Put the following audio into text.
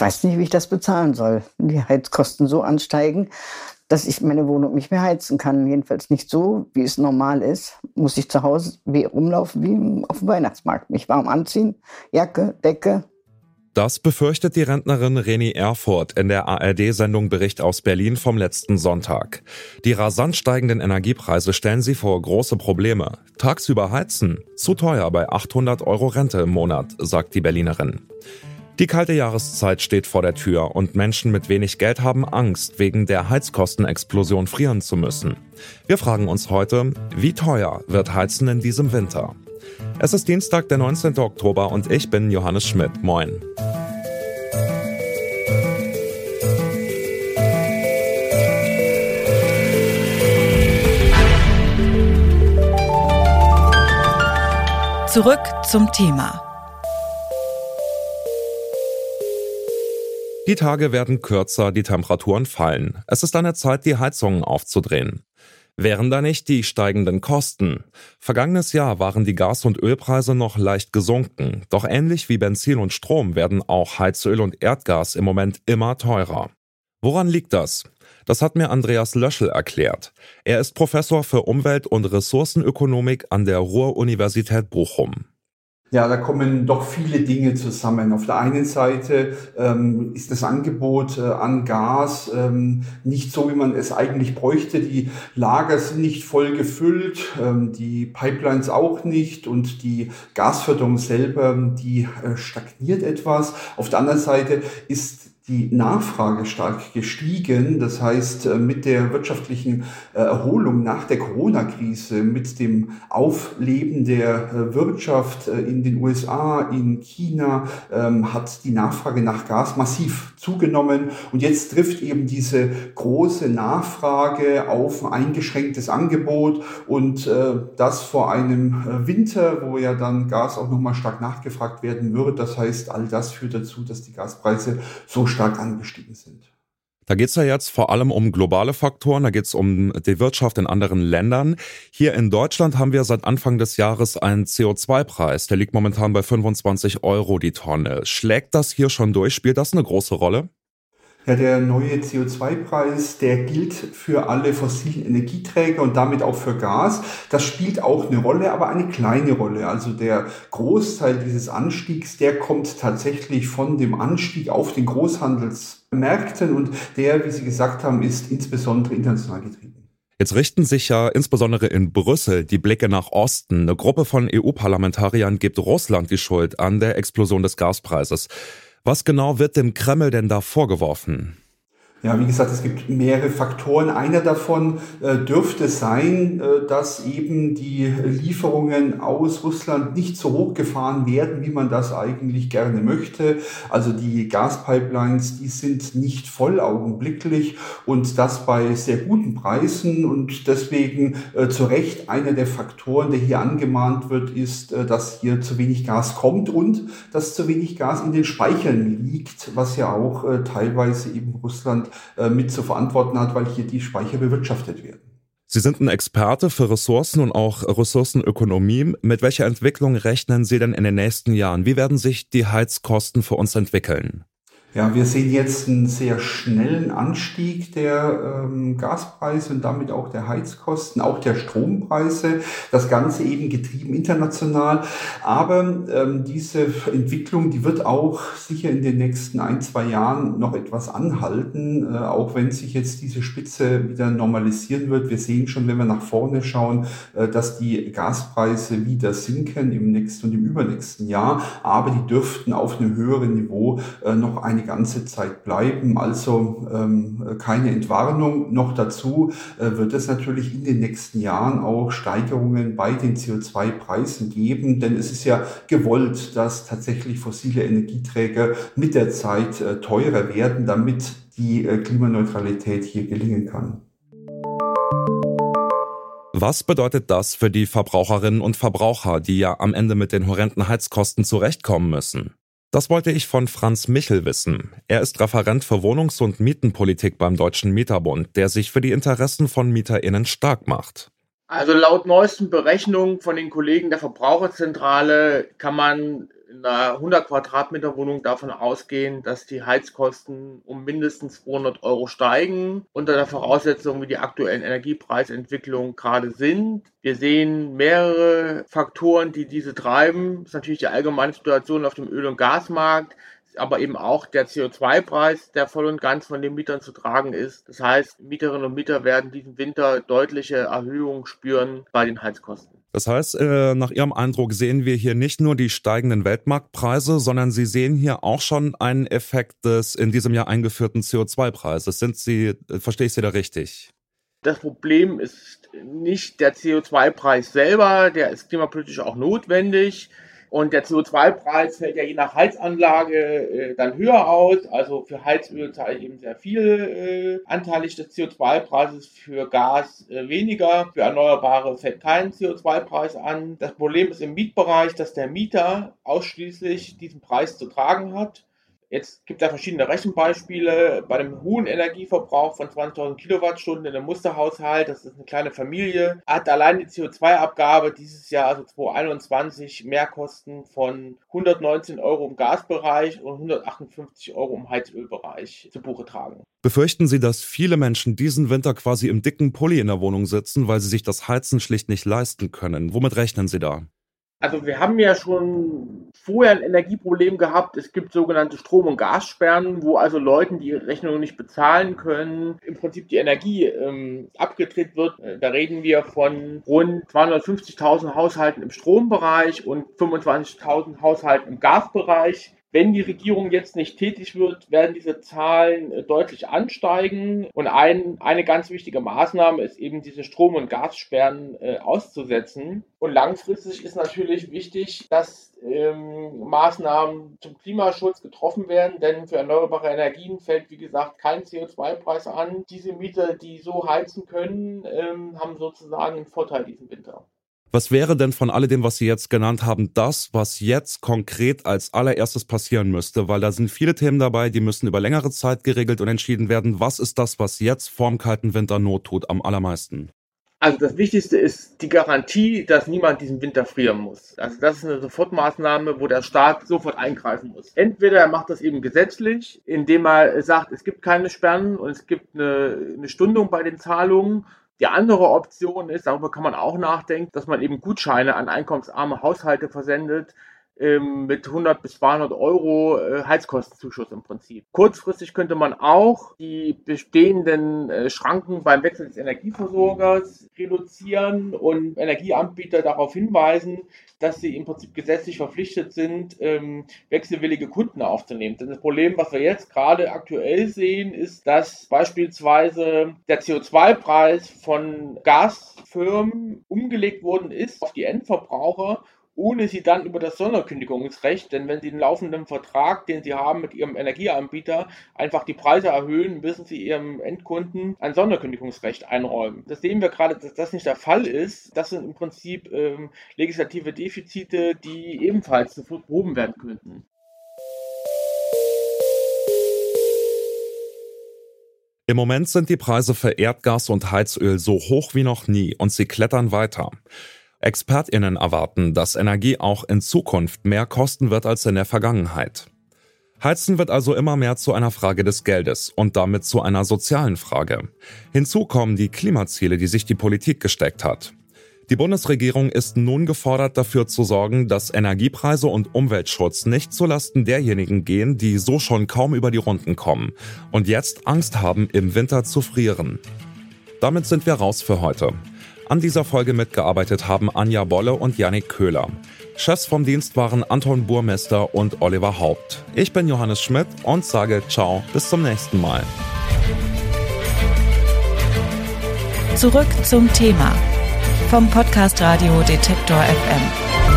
ich weiß nicht, wie ich das bezahlen soll. Die Heizkosten so ansteigen, dass ich meine Wohnung nicht mehr heizen kann. Jedenfalls nicht so, wie es normal ist. Muss ich zu Hause wie rumlaufen wie auf dem Weihnachtsmarkt. Mich warm anziehen, Jacke, Decke. Das befürchtet die Rentnerin Reni Erfurt in der ARD-Sendung Bericht aus Berlin vom letzten Sonntag. Die rasant steigenden Energiepreise stellen sie vor große Probleme. Tagsüber heizen, zu teuer bei 800 Euro Rente im Monat, sagt die Berlinerin. Die kalte Jahreszeit steht vor der Tür und Menschen mit wenig Geld haben Angst, wegen der Heizkostenexplosion frieren zu müssen. Wir fragen uns heute, wie teuer wird Heizen in diesem Winter? Es ist Dienstag, der 19. Oktober und ich bin Johannes Schmidt. Moin. Zurück zum Thema. Die Tage werden kürzer, die Temperaturen fallen. Es ist an der Zeit, die Heizungen aufzudrehen. Wären da nicht die steigenden Kosten? Vergangenes Jahr waren die Gas- und Ölpreise noch leicht gesunken, doch ähnlich wie Benzin und Strom werden auch Heizöl und Erdgas im Moment immer teurer. Woran liegt das? Das hat mir Andreas Löschel erklärt. Er ist Professor für Umwelt- und Ressourcenökonomik an der Ruhr-Universität Bochum. Ja, da kommen doch viele Dinge zusammen. Auf der einen Seite ähm, ist das Angebot äh, an Gas ähm, nicht so, wie man es eigentlich bräuchte. Die Lager sind nicht voll gefüllt, ähm, die Pipelines auch nicht und die Gasförderung selber, die äh, stagniert etwas. Auf der anderen Seite ist die Nachfrage stark gestiegen. Das heißt, äh, mit der wirtschaftlichen äh, Erholung nach der Corona-Krise, mit dem Aufleben der äh, Wirtschaft in den USA, in China, ähm, hat die Nachfrage nach Gas massiv zugenommen. Und jetzt trifft eben diese große Nachfrage auf ein eingeschränktes Angebot und das vor einem Winter, wo ja dann Gas auch nochmal stark nachgefragt werden wird. Das heißt, all das führt dazu, dass die Gaspreise so stark stark angestiegen sind. Da geht es ja jetzt vor allem um globale Faktoren, da geht es um die Wirtschaft in anderen Ländern. Hier in Deutschland haben wir seit Anfang des Jahres einen CO2-Preis, der liegt momentan bei 25 Euro die Tonne. Schlägt das hier schon durch? Spielt das eine große Rolle? Ja, der neue CO2-Preis, der gilt für alle fossilen Energieträger und damit auch für Gas. Das spielt auch eine Rolle, aber eine kleine Rolle. Also der Großteil dieses Anstiegs, der kommt tatsächlich von dem Anstieg auf den Großhandelsmärkten und der, wie Sie gesagt haben, ist insbesondere international getrieben. Jetzt richten sich ja insbesondere in Brüssel die Blicke nach Osten. Eine Gruppe von EU-Parlamentariern gibt Russland die Schuld an der Explosion des Gaspreises. Was genau wird dem Kreml denn da vorgeworfen? Ja, wie gesagt, es gibt mehrere Faktoren. Einer davon äh, dürfte sein, äh, dass eben die Lieferungen aus Russland nicht so hoch gefahren werden, wie man das eigentlich gerne möchte. Also die Gaspipelines, die sind nicht voll augenblicklich und das bei sehr guten Preisen und deswegen äh, zu Recht einer der Faktoren, der hier angemahnt wird, ist, äh, dass hier zu wenig Gas kommt und dass zu wenig Gas in den Speichern liegt, was ja auch äh, teilweise eben Russland mit zu verantworten hat, weil hier die Speicher bewirtschaftet werden. Sie sind ein Experte für Ressourcen und auch Ressourcenökonomie. Mit welcher Entwicklung rechnen Sie denn in den nächsten Jahren? Wie werden sich die Heizkosten für uns entwickeln? Ja, wir sehen jetzt einen sehr schnellen Anstieg der ähm, Gaspreise und damit auch der Heizkosten, auch der Strompreise. Das Ganze eben getrieben international. Aber ähm, diese Entwicklung, die wird auch sicher in den nächsten ein, zwei Jahren noch etwas anhalten, äh, auch wenn sich jetzt diese Spitze wieder normalisieren wird. Wir sehen schon, wenn wir nach vorne schauen, äh, dass die Gaspreise wieder sinken im nächsten und im übernächsten Jahr. Aber die dürften auf einem höheren Niveau äh, noch eine ganze Zeit bleiben. Also ähm, keine Entwarnung. Noch dazu äh, wird es natürlich in den nächsten Jahren auch Steigerungen bei den CO2-Preisen geben, denn es ist ja gewollt, dass tatsächlich fossile Energieträger mit der Zeit äh, teurer werden, damit die äh, Klimaneutralität hier gelingen kann. Was bedeutet das für die Verbraucherinnen und Verbraucher, die ja am Ende mit den horrenden Heizkosten zurechtkommen müssen? Das wollte ich von Franz Michel wissen. Er ist Referent für Wohnungs- und Mietenpolitik beim Deutschen Mieterbund, der sich für die Interessen von MieterInnen stark macht. Also laut neuesten Berechnungen von den Kollegen der Verbraucherzentrale kann man in einer 100 Quadratmeter Wohnung davon ausgehen, dass die Heizkosten um mindestens 200 Euro steigen, unter der Voraussetzung, wie die aktuellen Energiepreisentwicklungen gerade sind. Wir sehen mehrere Faktoren, die diese treiben. Das ist natürlich die allgemeine Situation auf dem Öl- und Gasmarkt aber eben auch der CO2-Preis, der voll und ganz von den Mietern zu tragen ist. Das heißt, Mieterinnen und Mieter werden diesen Winter deutliche Erhöhungen spüren bei den Heizkosten. Das heißt, äh, nach Ihrem Eindruck sehen wir hier nicht nur die steigenden Weltmarktpreise, sondern Sie sehen hier auch schon einen Effekt des in diesem Jahr eingeführten CO2-Preises. Sind Sie, äh, verstehe ich Sie da richtig? Das Problem ist nicht der CO2-Preis selber, der ist klimapolitisch auch notwendig. Und der CO2-Preis fällt ja je nach Heizanlage äh, dann höher aus. Also für Heizöl zahle ich eben sehr viel äh, anteilig des CO2-Preises, für Gas äh, weniger, für Erneuerbare fällt kein CO2-Preis an. Das Problem ist im Mietbereich, dass der Mieter ausschließlich diesen Preis zu tragen hat. Jetzt gibt es da verschiedene Rechenbeispiele. Bei einem hohen Energieverbrauch von 20.000 Kilowattstunden in einem Musterhaushalt, das ist eine kleine Familie, hat allein die CO2-Abgabe dieses Jahr, also 2021, Mehrkosten von 119 Euro im Gasbereich und 158 Euro im Heizölbereich zu Buche tragen. Befürchten Sie, dass viele Menschen diesen Winter quasi im dicken Pulli in der Wohnung sitzen, weil sie sich das Heizen schlicht nicht leisten können? Womit rechnen Sie da? Also wir haben ja schon vorher ein Energieproblem gehabt. Es gibt sogenannte Strom- und Gassperren, wo also Leuten, die Rechnungen nicht bezahlen können, im Prinzip die Energie ähm, abgedreht wird. Äh, da reden wir von rund 250.000 Haushalten im Strombereich und 25.000 Haushalten im Gasbereich. Wenn die Regierung jetzt nicht tätig wird, werden diese Zahlen äh, deutlich ansteigen. Und ein, eine ganz wichtige Maßnahme ist eben diese Strom- und Gassperren äh, auszusetzen. Und langfristig ist natürlich wichtig, dass ähm, Maßnahmen zum Klimaschutz getroffen werden, denn für erneuerbare Energien fällt, wie gesagt, kein CO2-Preis an. Diese Mieter, die so heizen können, ähm, haben sozusagen einen Vorteil diesen Winter. Was wäre denn von alledem, was Sie jetzt genannt haben, das, was jetzt konkret als allererstes passieren müsste? Weil da sind viele Themen dabei, die müssen über längere Zeit geregelt und entschieden werden. Was ist das, was jetzt vorm kalten Winter Not tut am allermeisten? Also das Wichtigste ist die Garantie, dass niemand diesen Winter frieren muss. Also das ist eine Sofortmaßnahme, wo der Staat sofort eingreifen muss. Entweder er macht das eben gesetzlich, indem er sagt, es gibt keine Sperren und es gibt eine, eine Stundung bei den Zahlungen die andere Option ist, darüber kann man auch nachdenken, dass man eben Gutscheine an einkommensarme Haushalte versendet, ähm, mit 100 bis 200 Euro äh, Heizkostenzuschuss im Prinzip. Kurzfristig könnte man auch die bestehenden äh, Schranken beim Wechsel des Energieversorgers reduzieren und Energieanbieter darauf hinweisen, dass sie im Prinzip gesetzlich verpflichtet sind, ähm, wechselwillige Kunden aufzunehmen. Denn das Problem, was wir jetzt gerade aktuell sehen, ist, dass beispielsweise der CO2-Preis von Gasfirmen umgelegt worden ist auf die Endverbraucher ohne sie dann über das Sonderkündigungsrecht, denn wenn sie den laufenden Vertrag, den sie haben mit ihrem Energieanbieter, einfach die Preise erhöhen, müssen sie ihrem Endkunden ein Sonderkündigungsrecht einräumen. Das sehen wir gerade, dass das nicht der Fall ist. Das sind im Prinzip ähm, legislative Defizite, die ebenfalls behoben werden könnten. Im Moment sind die Preise für Erdgas und Heizöl so hoch wie noch nie und sie klettern weiter. ExpertInnen erwarten, dass Energie auch in Zukunft mehr kosten wird als in der Vergangenheit. Heizen wird also immer mehr zu einer Frage des Geldes und damit zu einer sozialen Frage. Hinzu kommen die Klimaziele, die sich die Politik gesteckt hat. Die Bundesregierung ist nun gefordert, dafür zu sorgen, dass Energiepreise und Umweltschutz nicht zulasten derjenigen gehen, die so schon kaum über die Runden kommen und jetzt Angst haben, im Winter zu frieren. Damit sind wir raus für heute. An dieser Folge mitgearbeitet haben Anja Bolle und Yannick Köhler. Chefs vom Dienst waren Anton Burmester und Oliver Haupt. Ich bin Johannes Schmidt und sage ciao, bis zum nächsten Mal. Zurück zum Thema vom Podcast Radio Detektor FM.